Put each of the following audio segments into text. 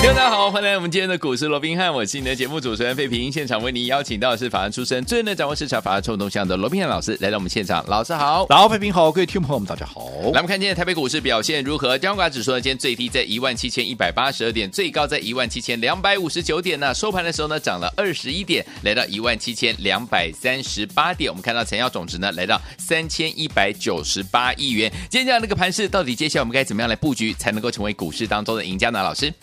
大家好，欢迎来我们今天的股市罗宾汉，我是你的节目主持人费平。现场为您邀请到的是法案出身、最能掌握市场法案冲动向的罗宾汉老师来到我们现场。老师好，老费平好，各位听众朋友们大家好。来，我们看今天台北股市表现如何？加权指数呢，今天最低在一万七千一百八十二点，最高在一万七千两百五十九点呢。收盘的时候呢，涨了二十一点，来到一万七千两百三十八点。我们看到成交总值呢，来到三千一百九十八亿元。今天这样的一个盘势，到底接下来我们该怎么样来布局，才能够成为股市当中的赢家呢？老师？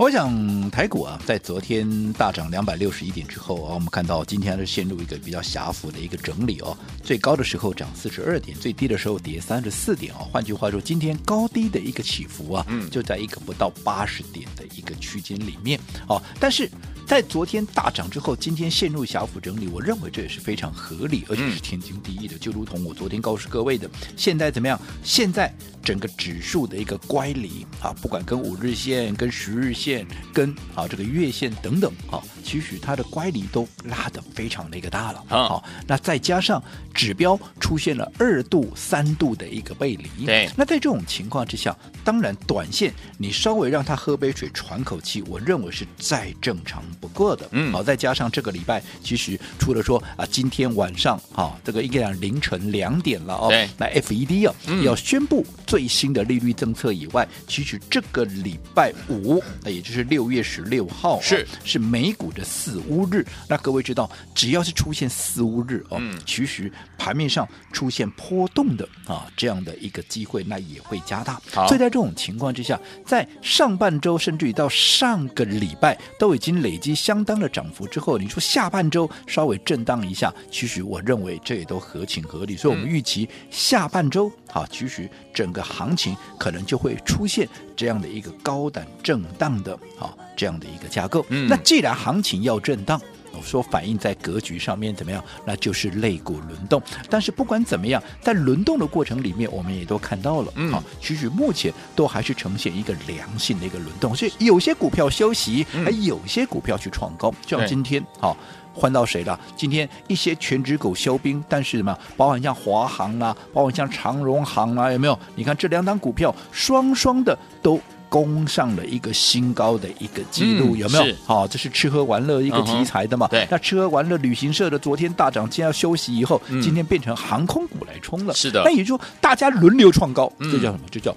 我想台股啊，在昨天大涨两百六十一点之后啊，我们看到今天是陷入一个比较狭幅的一个整理哦。最高的时候涨四十二点，最低的时候跌三十四点哦。换句话说，今天高低的一个起伏啊，就在一个不到八十点的一个区间里面哦。但是在昨天大涨之后，今天陷入小幅整理，我认为这也是非常合理，而且是天经地义的。就如同我昨天告诉各位的，现在怎么样？现在整个指数的一个乖离啊，不管跟五日线、跟十日线。跟啊这个月线等等啊，其实它的乖离都拉得非常的一个大了。好、啊，那再加上指标出现了二度、三度的一个背离，对，那在这种情况之下，当然短线你稍微让他喝杯水喘口气，我认为是再正常不过的。嗯，好，再加上这个礼拜，其实除了说啊，今天晚上哈这个应该讲凌晨两点了哦，对，那 FED 啊、嗯、要宣布最新的利率政策以外，其实这个礼拜五也。也就是六月十六号、哦、是是美股的四乌日，那各位知道，只要是出现四乌日哦，嗯、其实盘面上出现波动的啊这样的一个机会，那也会加大。好所以在这种情况之下，在上半周甚至于到上个礼拜都已经累积相当的涨幅之后，你说下半周稍微震荡一下，其实我认为这也都合情合理。所以我们预期下半周啊，其实整个行情可能就会出现这样的一个高档震荡的。啊，这样的一个架构。嗯，那既然行情要震荡，我说反映在格局上面怎么样？那就是肋骨轮动。但是不管怎么样，在轮动的过程里面，我们也都看到了，嗯，好，其实目前都还是呈现一个良性的一个轮动。所以有些股票休息，还有些股票去创高。就像今天，好，换到谁了？今天一些全职股休兵，但是什么？包含像华航啊，包含像长荣航啊，有没有？你看这两档股票，双双的都。攻上了一个新高的一个记录，嗯、有没有？好、哦，这是吃喝玩乐一个题材的嘛？嗯、对，那吃喝玩乐旅行社的昨天大涨，今天要休息以后，嗯、今天变成航空股来冲了。是的，那也就是说大家轮流创高，嗯、这叫什么？这叫。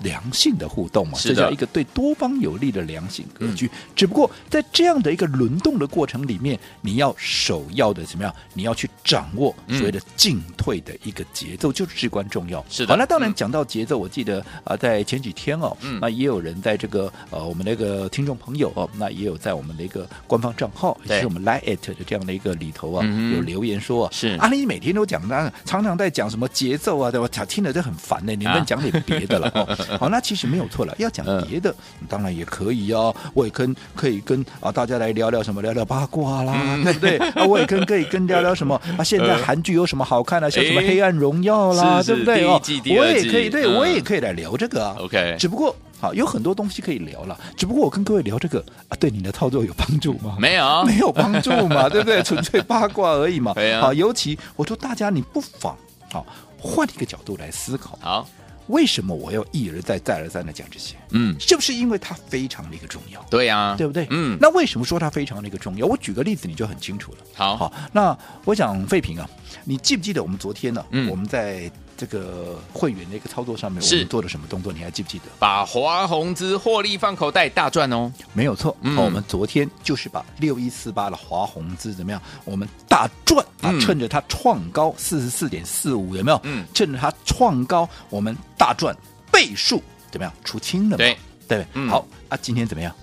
良性的互动嘛，这叫一个对多方有利的良性格局。嗯、只不过在这样的一个轮动的过程里面，你要首要的怎么样？你要去掌握所谓的进退的一个节奏，嗯、就是至关重要。是的。好，那当然讲到节奏，嗯、我记得啊，在前几天哦，嗯、那也有人在这个呃，我们那个听众朋友哦，那也有在我们的一个官方账号，也是我们 Line@ 的这样的一个里头啊，嗯、有留言说是啊，你每天都讲，那常常在讲什么节奏啊，对吧？听了就很烦呢，你能讲点别的了哦。好，那其实没有错了。要讲别的，嗯、当然也可以哦。我也跟可以跟啊大家来聊聊什么，聊聊八卦啦，嗯、对 不对？啊，我也跟可以跟聊聊什么 啊？现在韩剧有什么好看的？像什么《黑暗荣耀》啦，对不对哦？我也可以，对、嗯、我也可以来聊这个啊。OK，只不过好有很多东西可以聊了。只不过我跟各位聊这个啊，对你的操作有帮助吗？没有，没有帮助嘛，对不对？纯粹八卦而已嘛。好，尤其我说大家，你不妨好换一个角度来思考。好。为什么我要一而再、再而三的讲这些？嗯，是不是因为它非常的一个重要？对呀、啊，对不对？嗯，那为什么说它非常的一个重要？我举个例子，你就很清楚了。好，好，那我讲废品啊，你记不记得我们昨天呢、啊？嗯，我们在。这个会员的一个操作上面，我们做了什么动作？你还记不记得？把华宏资获利放口袋，大赚哦！没有错，嗯、我们昨天就是把六一四八的华宏资怎么样？我们大赚啊！趁着它创高四十四点四五，有没有？嗯，趁着它创高，我们大赚倍数，怎么样？出清了？对对，嗯、好啊！今天怎么样？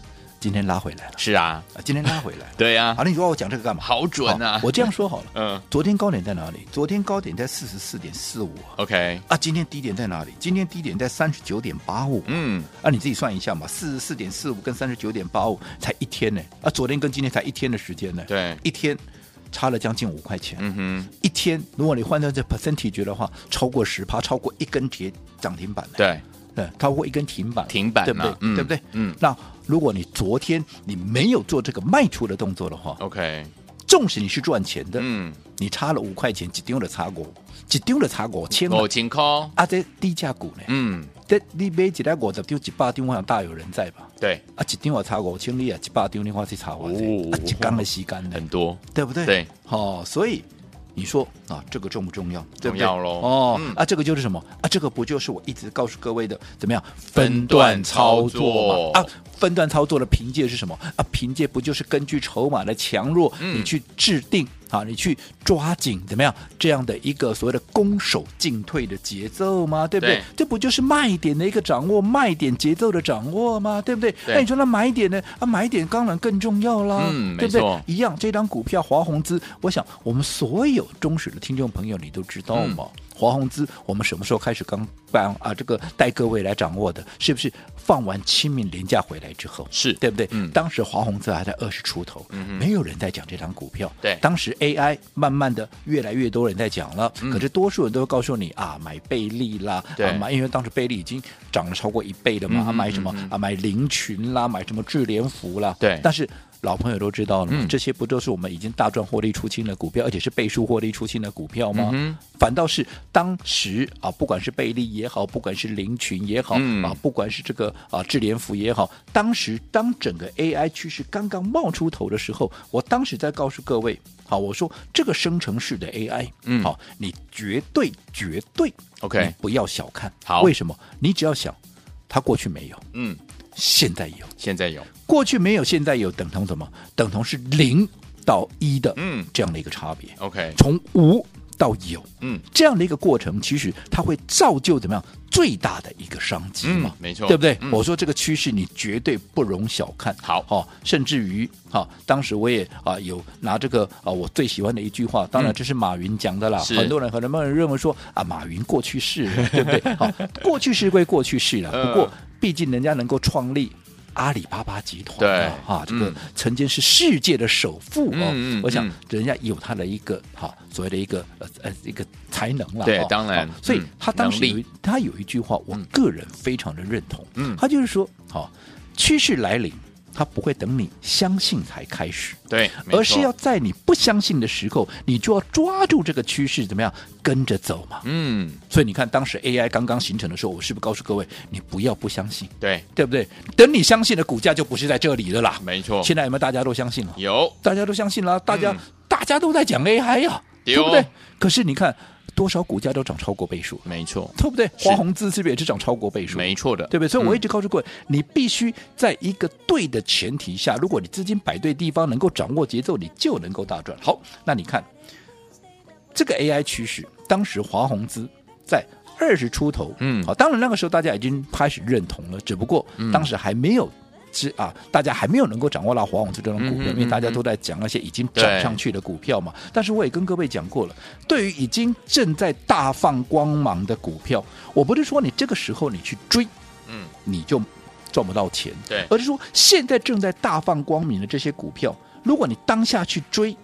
今天拉回来了，是啊，今天拉回来，对呀。好，那你说我讲这个干嘛？好准啊！我这样说好了，嗯，昨天高点在哪里？昨天高点在四十四点四五，OK。啊，今天低点在哪里？今天低点在三十九点八五，嗯，啊，你自己算一下嘛，四十四点四五跟三十九点八五才一天呢，啊，昨天跟今天才一天的时间呢，对，一天差了将近五块钱。嗯哼，一天，如果你换算这 percentage 的话，超过十趴，超过一根铁涨停板。对，对，超过一根停板，停板，对不对？嗯、对不对？嗯。那如果你昨天你没有做这个卖出的动作的话，OK，纵使你是赚钱的，嗯，你差了五块钱，只丢了差过，只丢了差过千，五千块啊，这低价股呢？嗯。这你买一台五十丢一百丢，我想大有人在吧？对，啊，一丢我差五千里啊，一百丢你话去查我，啊，一缸的吸干的很多，对不对？对，哦，所以你说啊，这个重不重要？重要喽。哦，嗯、啊，这个就是什么啊？这个不就是我一直告诉各位的，怎么样分段操作吗？啊，分段操作的凭借是什么？啊，凭借不就是根据筹码的强弱，嗯、你去制定。啊，你去抓紧怎么样这样的一个所谓的攻守进退的节奏吗？对不对？对，这不就是卖点的一个掌握，卖点节奏的掌握吗？对不对？对，那你说那买点呢？啊，买点当然更重要啦，嗯，对不对？一样，这张股票华宏资，我想我们所有忠实的听众朋友，你都知道嘛？嗯华宏资，我们什么时候开始刚办啊？这个带各位来掌握的，是不是放完清明连假回来之后？是对不对？嗯，当时华宏资还在二十出头，嗯，没有人在讲这张股票。对，当时 AI 慢慢的越来越多人在讲了，嗯、可是多数人都会告诉你啊，买贝利啦，对啊，买，因为当时贝利已经涨了超过一倍了嘛，嗯、啊，买什么、嗯、啊？买林群啦，买什么智联福啦，对，但是。老朋友都知道了，嗯、这些不都是我们已经大赚获利出清的股票，而且是倍数获利出清的股票吗？嗯、反倒是当时啊，不管是贝利也好，不管是林群也好，嗯、啊，不管是这个啊智联福也好，当时当整个 AI 趋势刚刚冒出头的时候，我当时在告诉各位，好，我说这个生成式的 AI，嗯，好，你绝对绝对 OK，不要小看，好，为什么？你只要想，它过去没有，嗯。现在有，现在有，过去没有，现在有，等同什么？等同是零到一的，嗯，这样的一个差别。OK，从无到有，嗯，这样的一个过程，其实它会造就怎么样最大的一个商机嘛？没错，对不对？嗯、我说这个趋势你绝对不容小看。好，哦，甚至于哈，当时我也啊有拿这个啊我最喜欢的一句话，当然这是马云讲的啦。嗯、很多人可能认为说啊，马云过去式，对不对？好，过去式归过去式了，不过毕竟人家能够创立。阿里巴巴集团，对哈，这个曾经是世界的首富哦，嗯、我想人家有他的一个哈所谓的一个呃呃一个才能了，对，哦、当然，所以他当时有他有一句话，我个人非常的认同，嗯，他就是说，好，趋势来临。他不会等你相信才开始，对，而是要在你不相信的时候，你就要抓住这个趋势，怎么样跟着走嘛？嗯，所以你看，当时 AI 刚刚形成的时候，我是不是告诉各位，你不要不相信，对，对不对？等你相信的股价就不是在这里的啦，没错。现在有没有大家都相信了？有，大家都相信了，大家、嗯、大家都在讲 AI 呀、啊，对不对？可是你看。多少股价都涨超过倍数，没错，对不对？华宏资是不是也是涨超过倍数？没错的，对不对？所以我一直告诉各位，嗯、你必须在一个对的前提下，如果你资金摆对地方，能够掌握节奏，你就能够大赚。好，那你看这个 AI 趋势，当时华宏资在二十出头，嗯，好，当然那个时候大家已经开始认同了，只不过当时还没有。是啊，大家还没有能够掌握到华宏资这种股票，嗯嗯嗯、因为大家都在讲那些已经涨上去的股票嘛。但是我也跟各位讲过了，对于已经正在大放光芒的股票，我不是说你这个时候你去追，嗯，你就赚不到钱，对，而是说现在正在大放光明的这些股票，如果你当下去追，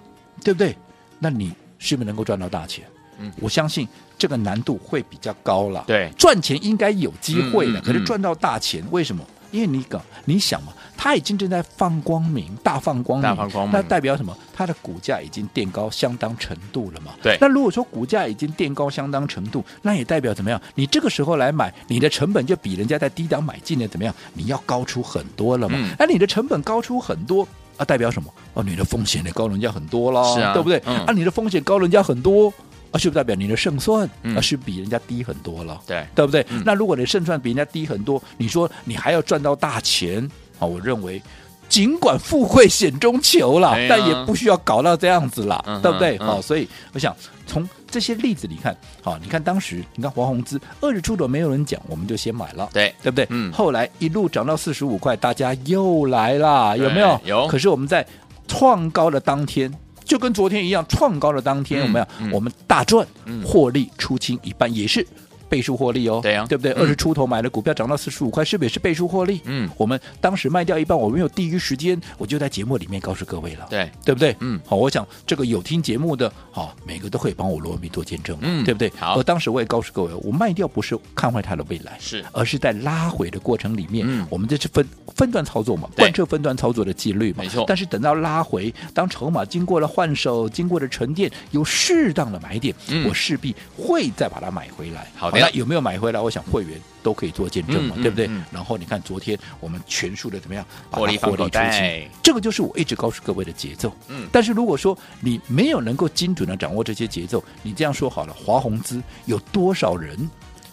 对不对？那你是不是能够赚到大钱？嗯，我相信这个难度会比较高了。对，赚钱应该有机会的，嗯嗯嗯、可是赚到大钱，为什么？因为你讲，你想嘛，它已经正在放光明，大放光明，大放光明，那代表什么？它的股价已经垫高相当程度了嘛？对。那如果说股价已经垫高相当程度，那也代表怎么样？你这个时候来买，你的成本就比人家在低档买进的怎么样？你要高出很多了嘛？那、嗯、你的成本高出很多啊，代表什么？哦，你的风险也高人家很多了，是啊，对不对？嗯、啊，你的风险高人家很多。啊，是不是代表你的胜算啊、嗯、是比人家低很多了？对，对不对？嗯、那如果你胜算比人家低很多，你说你还要赚到大钱啊？我认为，尽管富贵险中求了，哎、但也不需要搞到这样子了，嗯、对不对？好、嗯，所以我想从这些例子你看，好，你看当时你看华宏资二十出头没有人讲，我们就先买了，对，对不对？嗯。后来一路涨到四十五块，大家又来了，有没有？有。可是我们在创高的当天。就跟昨天一样，创高的当天，我们、嗯嗯、我们大赚，获利出清一半，也是倍数获利哦，对呀对不对？嗯。二十出头买的股票涨到四十五块，是不是也是倍数获利？嗯。我们当时卖掉一半，我没有第一时间，我就在节目里面告诉各位了，对，对不对？嗯。好，我想这个有听节目的，好，每个都可以帮我罗文斌做见证，嗯对不对？好。而当时我也告诉各位，我卖掉不是看坏它的未来，是。而是在拉回的过程里面，嗯。我们这是分分段操作嘛，贯彻分段操作的纪律嘛，没错。但是等到拉回，当筹码经过了换手，经过了沉淀，有适当的买点，嗯。我势必会再把它买回来。好的那有没有买回来？我想会员都可以做见证嘛，对不对？嗯然后你看昨天我们全数的怎么样，获利获利出袋清，这个就是我一直告诉各位的节奏。嗯但是如果说你没有能够精准的掌握这些节奏，你这样说好了，华宏资有多少人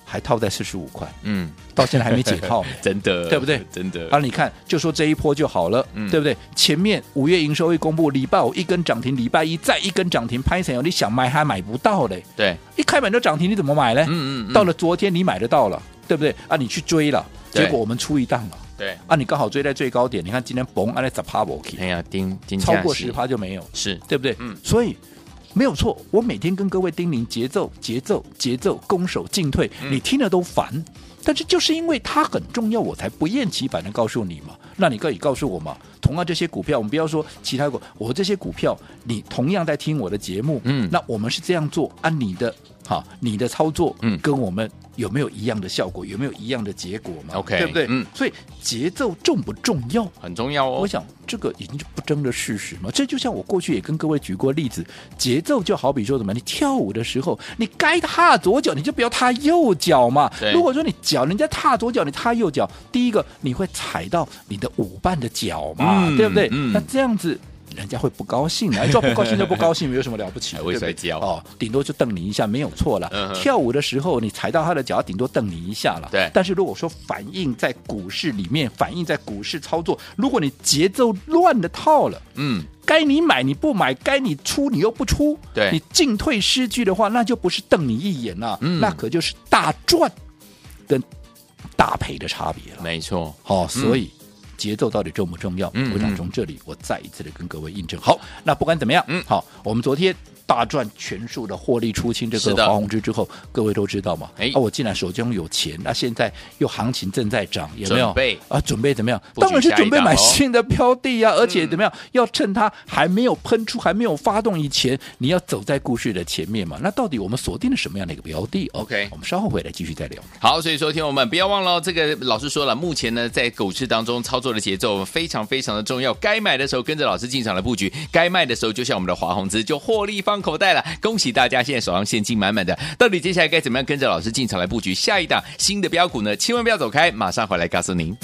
还套在四十五块，嗯，到现在还没解套？真的，对不对？真的，啊，你看，就说这一波就好了，嗯对不对？前面五月营收一公布，礼拜五一根涨停，礼拜一再一根涨停，拍成你想买还买不到嘞，对，一开盘就涨停，你怎么买呢？嗯嗯嗯。到了昨天你买得到了，对不对？啊，你去追了，对。结果我们出一档了，对，啊，你刚好追在最高点，你看今天嘣，按那十趴哎呀，丁丁超过十趴就没有，是，对不对？嗯。所以。没有错，我每天跟各位叮咛节奏、节奏、节奏，攻守进退，嗯你听了都烦。但是就是因为它很重要，我才不厌其烦的告诉你嘛。那你可以告诉我嘛？同样这些股票，我们不要说其他股，我这些股票，你同样在听我的节目，嗯那我们是这样做，按你的好，你的操作，嗯跟我们有没有一样的效果，有没有一样的结果嘛 OK，对不对？嗯所以节奏重不重要？很重要哦。我想这个已经是不争的事实嘛。这就像我过去也跟各位举过例子，节奏就好比说什么，你跳舞的时候，你该踏左脚你就不要踏右脚嘛。如果说你脚人家踏左脚，你踏右脚，第一个你会踩到你的舞伴的脚嘛，嗯对不对？嗯那这样子。人家会不高兴的，就不高兴就不高兴，没有什么了不起？还会对不对摔跤哦，顶多就瞪你一下，没有错了。嗯跳舞的时候，你踩到他的脚，顶多瞪你一下了。对但是如果说反映在股市里面，反映在股市操作，如果你节奏乱的套了，嗯，该你买你不买，该你出你又不出，对你进退失据的话，那就不是瞪你一眼了，嗯那可就是大赚跟大赔的差别了。没错，好、所以。节奏到底重不重要？嗯我想从这里我再一次的跟各位印证。好，那不管怎么样，嗯好，我们昨天大赚全数的获利出清这个华宏之之后，各位都知道嘛？哎啊，我既然手中有钱，那现在又行情正在涨，有没有？准备啊，准备怎么样？当然是准备买新的标的啊，而且怎么样？要趁它还没有喷出、还没有发动以前，你要走在故事的前面嘛。那到底我们锁定了什么样的一个标的哦 OK 我们稍后回来继续再聊。好，所以说，听我们不要忘了哦，这个老师说了，目前呢在股市当中操作的节奏非常非常的重要，该买的时候跟着老师进场来布局，该卖的时候就像我们的华宏资就获利放口袋了。恭喜大家现在手上现金满满的，到底接下来该怎么样跟着老师进场来布局下一档新的标股呢？千万不要走开，马上回来告诉您。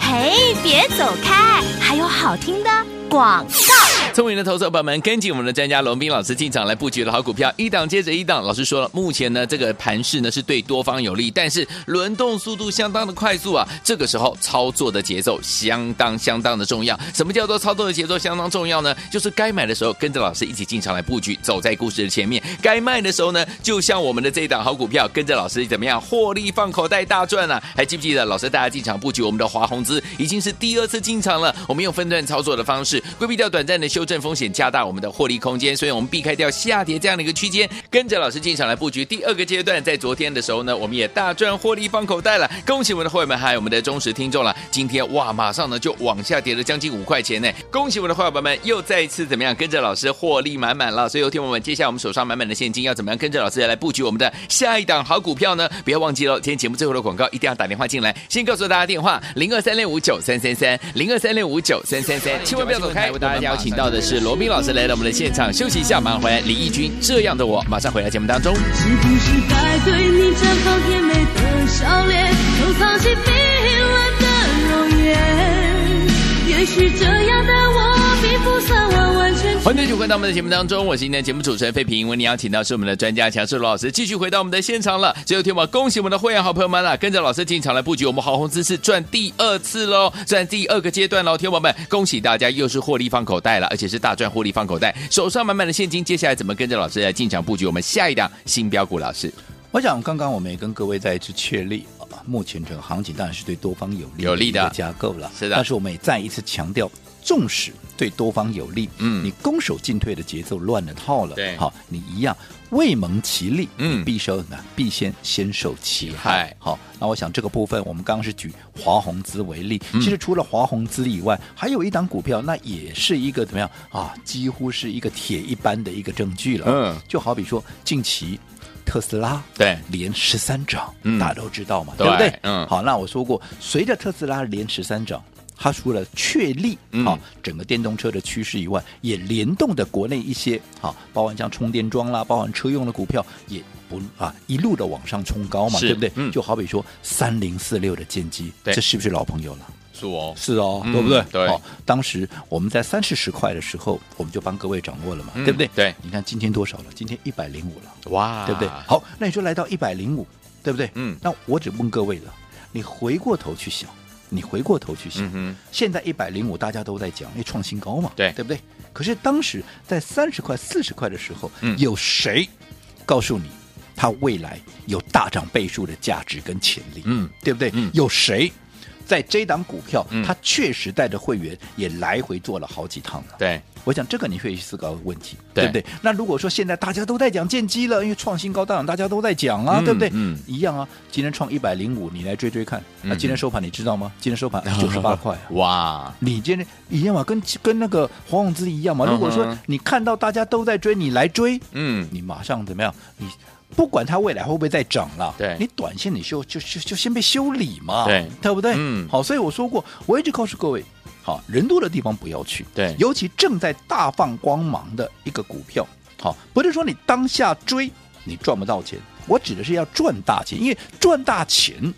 嘿，别走开，还有好听的广告。聪明的投资者朋友们，跟紧我们的专家龙斌老师进场来布局的好股票，一档接着一档。老师说了，目前呢这个盘势呢是对多方有利，但是轮动速度相当的快速啊。这个时候操作的节奏相当相当的重要。什么叫做操作的节奏相当重要呢？就是该买的时候跟着老师一起进场来布局，走在故事的前面；该卖的时候呢，就像我们的这一档好股票，跟着老师怎么样获利放口袋大赚啊？还记不记得老师大家进场布局我们的华宏资已经是第二次进场了？我们用分段操作的方式，规避掉短暂的休修正风险，加大我们的获利空间，所以我们避开掉下跌这样的一个区间，跟着老师进场来布局第二个阶段。在昨天的时候呢，我们也大赚获利放口袋了，恭喜我们的会员们还有我们的忠实听众了。今天哇，马上呢就往下跌了将近五块钱呢，恭喜我们的会员们又再一次怎么样跟着老师获利满满了。所以有听我们接下来我们手上满满的现金要怎么样跟着老师来布局我们的下一档好股票呢？不要忘记了，今天节目最后的广告一定要打电话进来，先告诉大家电话零二三六五九三三三零二三六五九三三三，千万不要走开。为大家邀请到的是罗宾老师来到我们的现场，休息一下，马上回来。李翊君这样的我，马上回来节目当中。是不是该对你绽放甜美的笑脸，收藏起冰冷的容颜？也许这样的我，欢迎继续回到我们的节目当中，我是今天的节目主持人费平。为你邀请到是我们的专家强势罗老师，继续回到我们的现场了。最后天宝恭喜我们的会员好朋友们了，跟着老师进场来布局我们华宏资是赚第二次喽，赚第二个阶段喽，天宝们，恭喜大家又是获利放口袋了，而且是大赚获利放口袋，手上满满的现金。接下来怎么跟着老师来进场布局我们下一档新标股？老师，我想刚刚我们也跟各位再一次确立啊，目前整个行情当然是对多方有利有利的架构了，是的但是我们也再一次强调，纵使对多方有利，嗯你攻守进退的节奏乱了套了，对好，你一样未蒙其利，嗯你必受呢，必先先受其害害。好，那我想这个部分，我们刚刚是举华宏资为例，嗯其实除了华宏资以外，还有一档股票，那也是一个怎么样啊？几乎是一个铁一般的一个证据了。嗯就好比说近期特斯拉对连十三涨，嗯大家都知道嘛，对对不对？嗯好，那我说过，随着特斯拉连十三涨。它除了确立嗯好、整个电动车的趋势以外，也联动的国内一些好，包含像充电桩啦，包含车用的股票，也不啊一路的往上冲高嘛，对不对？嗯就好比说三零四六的剑机，对这是不是老朋友了？是哦，是哦，嗯对不对？对好，当时我们在三四十块的时候，我们就帮各位掌握了嘛，嗯对不对？对你看今天多少了？今天一百零五了，哇，对不对？好，那你说来到一百零五，对不对？嗯那我只问各位了，你回过头去想，你回过头去想，嗯，现在一百零五大家都在讲，因为创新高嘛，对对不对？可是当时在三十块、四十块的时候，嗯有谁告诉你它未来有大涨倍数的价值跟潜力？嗯，对不对？嗯有谁在这档股票，嗯他确实带着会员也来回做了好几趟了？对，我想这个你会去思考问题，对对不对？那如果说现在大家都在讲建机了，因为创新高，当然大家都在讲啊，嗯对不对？嗯一样啊。今天创一百零五，你来追追看。那、嗯今天收盘你知道吗？今天收盘 九十八块啊。哇，你今天一样嘛，跟跟那个黄永之一样嘛。如果说你看到大家都在追，你来追，嗯，你马上怎么样？你不管它未来会不会再涨了，对你短线你修就就就先被修理嘛，对对不对？嗯好，所以我说过，我一直告诉各位，好，人多的地方不要去，对。尤其正在大放光芒的一个股票，好，不是说你当下追你赚不到钱，我指的是要赚大钱，因为赚大钱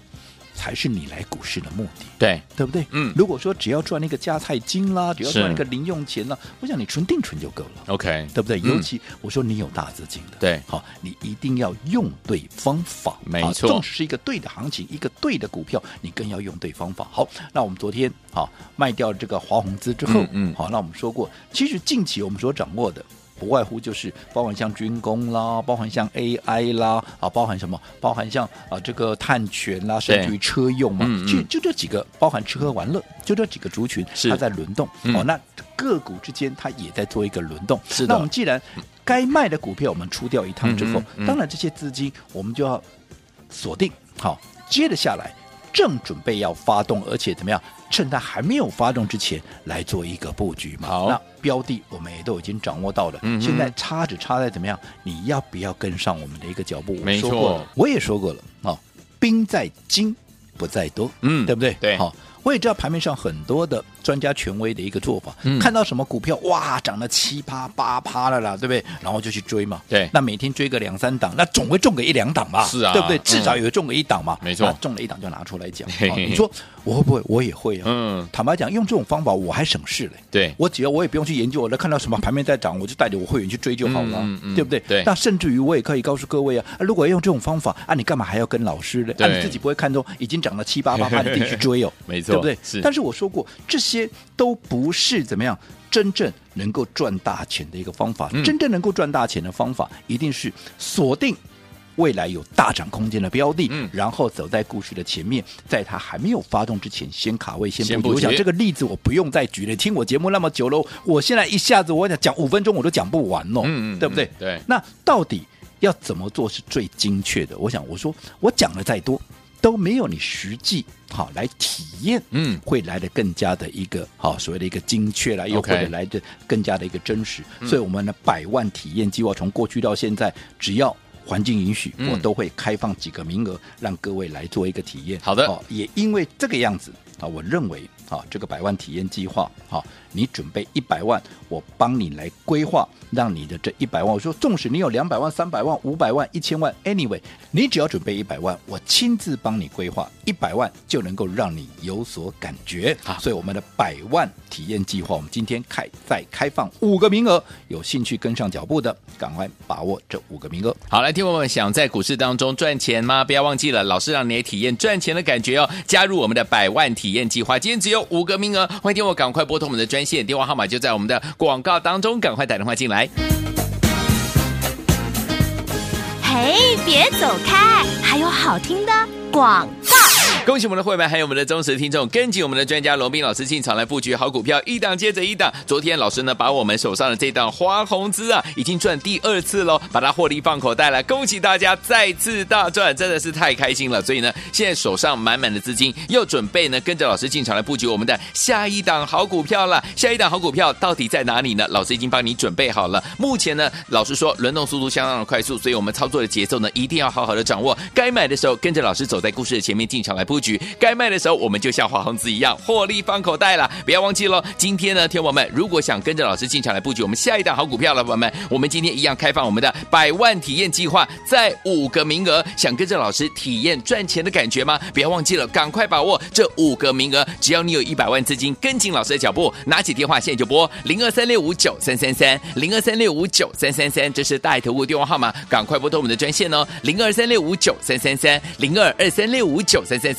才是你来股市的目的。对，对不对？嗯如果说只要赚那个加菜金啦，只要赚那个零用钱啦，我想你存定存就够了。OK，对不对？嗯尤其我说你有大资金的，对好，你一定要用对方法，啊没错纵使是一个对的行情，一个对的股票，你更要用对方法。好，那我们昨天好卖掉这个华宏资之后，嗯嗯好，那我们说过，其实近期我们所掌握的。不外乎就是包含像军工啦，包含像 AI 啦，啊，包含什么？包含像啊这个碳权啦，甚至于车用嘛，嗯嗯其实就这几个，包含吃喝玩乐，就这几个族群，它在轮动。嗯哦，那个股之间它也在做一个轮动。那我们既然该卖的股票我们出掉一趟之后，当然这些资金我们就要锁定好，接着下来正准备要发动，而且怎么样？趁它还没有发动之前来做一个布局嘛。好那标的我们也都已经掌握到了，嗯现在差只差在怎么样？你要不要跟上我们的一个脚步？我没错说过，我也说过了啊，兵在精不在多，嗯对不对？对好。我也知道盘面上很多的专家权威的一个做法，嗯看到什么股票哇涨了七趴八趴了啦，对不对？然后就去追嘛。对那每天追个两三档，那总会中个一两档吧，是啊对不对？嗯至少有中个一档嘛。没错那中了一档就拿出来讲。你说我会不会？我也会啊。嗯，坦白讲，用这种方法我还省事嘞。对，我只要我也不用去研究，我看到什么盘面在涨，我就带着我会员去追就好了，对不对？对那甚至于我也可以告诉各位啊，啊如果要用这种方法啊，你干嘛还要跟老师呢？啊，你自己不会看中已经涨了七八八趴，你自己去追哦，没错对不对？是但是我说过，这些都不是怎么样真正能够赚大钱的一个方法。嗯真正能够赚大钱的方法，一定是锁定。未来有大涨空间的标的，嗯然后走在故事的前面，在它还没有发动之前，先卡位，先布局。我想这个例子我不用再举了，听我节目那么久了，我现在一下子我想讲五分钟我都讲不完哦，嗯嗯对不对？嗯对那到底要怎么做是最精确的？我想我说我讲的再多，都没有你实际好来体验，嗯。会来的更加的一个好所谓的一个精确啦，又或者来的更加的一个真实。嗯。所以我们的百万体验计划从过去到现在，只要环境允许，嗯。我都会开放几个名额，让各位来做一个体验。好的。哦，也因为这个样子啊，我认为啊，这个百万体验计划啊，你准备一百万，我帮你来规划，让你的这一百万，我说纵使你有两百万、三百万、五百万、一千万，anyway，你只要准备一百万，我亲自帮你规划一百万，就能够让你有所感觉。好所以我们的百万体验计划，我们今天开再开放五个名额，有兴趣跟上脚步的，赶快把握这五个名额。好，来，听我们想在股市当中赚钱吗？不要忘记了，老师让你也体验赚钱的感觉哦。加入我们的百万体验计划，今天只有五个名额，欢迎听我赶快拨通我们的专线电话号码，就在我们的广告当中，赶快打电话进来。嘿，别走开，还有好听的广。恭喜我们的会员，还有我们的忠实听众，跟紧我们的专家罗宾老师进场来布局好股票，一档接着一档。昨天老师呢，把我们手上的这档花红资啊，已经赚第二次喽，把它获利放口袋了，恭喜大家再次大赚，真的是太开心了。所以呢，现在手上满满的资金，又准备呢跟着老师进场来布局我们的下一档好股票了。下一档好股票到底在哪里呢？老师已经帮你准备好了。目前呢，老师说轮动速度相当的快速，所以我们操作的节奏呢，一定要好好的掌握。该买的时候跟着老师走在故事的前面进场来布局，该卖的时候我们就像华宏资一样获利放口袋了。不要忘记喽，今天呢，天友们如果想跟着老师进场来布局我们下一档好股票了，朋友们，我们今天一样开放我们的百万体验计划，再五个名额，想跟着老师体验赚钱的感觉吗？不要忘记了，赶快把握这五个名额，只要你有一百万资金，跟紧老师的脚步，拿起电话现在就拨零二三六五九三三三零二三六五九三三三，这是大爱投顾电话号码，赶快拨通我们的专线哦，零二三六五九三三三零二二三六五九三三